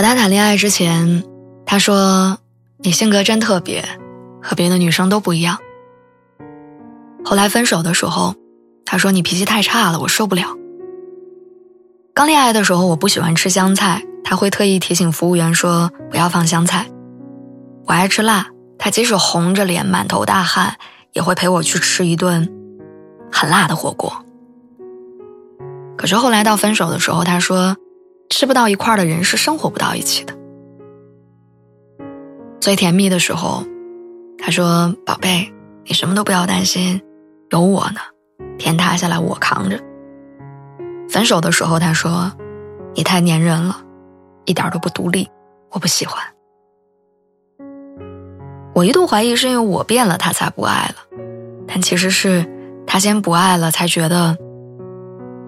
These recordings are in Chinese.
和他谈恋爱之前，他说：“你性格真特别，和别的女生都不一样。”后来分手的时候，他说：“你脾气太差了，我受不了。”刚恋爱的时候，我不喜欢吃香菜，他会特意提醒服务员说不要放香菜。我爱吃辣，他即使红着脸、满头大汗，也会陪我去吃一顿很辣的火锅。可是后来到分手的时候，他说。吃不到一块的人是生活不到一起的。最甜蜜的时候，他说：“宝贝，你什么都不要担心，有我呢，天塌下来我扛着。”分手的时候，他说：“你太粘人了，一点都不独立，我不喜欢。”我一度怀疑是因为我变了，他才不爱了，但其实是他先不爱了，才觉得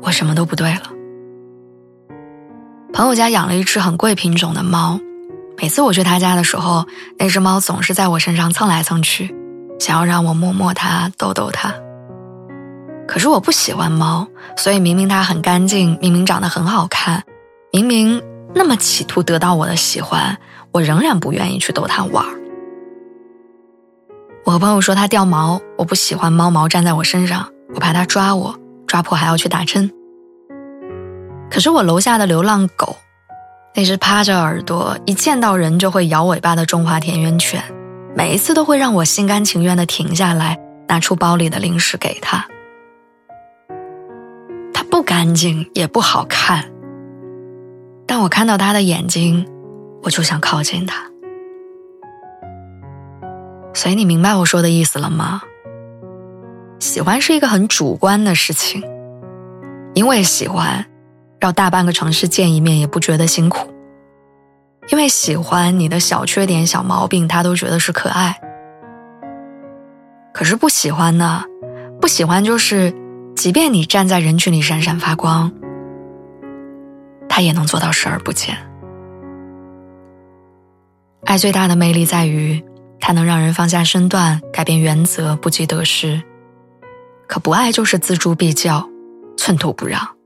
我什么都不对了。朋友家养了一只很贵品种的猫，每次我去他家的时候，那只猫总是在我身上蹭来蹭去，想要让我摸摸它、逗逗它。可是我不喜欢猫，所以明明它很干净，明明长得很好看，明明那么企图得到我的喜欢，我仍然不愿意去逗它玩。我和朋友说它掉毛，我不喜欢猫毛粘在我身上，我怕它抓我，抓破还要去打针。可是我楼下的流浪狗，那只趴着耳朵，一见到人就会摇尾巴的中华田园犬，每一次都会让我心甘情愿地停下来，拿出包里的零食给它。它不干净，也不好看，但我看到它的眼睛，我就想靠近它。所以你明白我说的意思了吗？喜欢是一个很主观的事情，因为喜欢。绕大半个城市见一面也不觉得辛苦，因为喜欢你的小缺点、小毛病，他都觉得是可爱。可是不喜欢呢？不喜欢就是，即便你站在人群里闪闪发光，他也能做到视而不见。爱最大的魅力在于，它能让人放下身段，改变原则，不计得失。可不爱就是锱铢必较，寸土不让。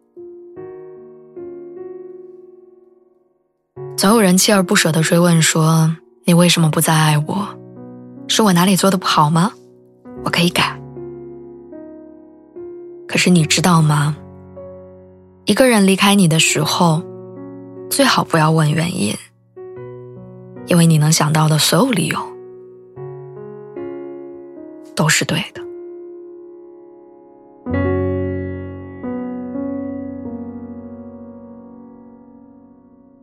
总有人锲而不舍地追问说：“你为什么不再爱我？是我哪里做的不好吗？我可以改。”可是你知道吗？一个人离开你的时候，最好不要问原因，因为你能想到的所有理由都是对的。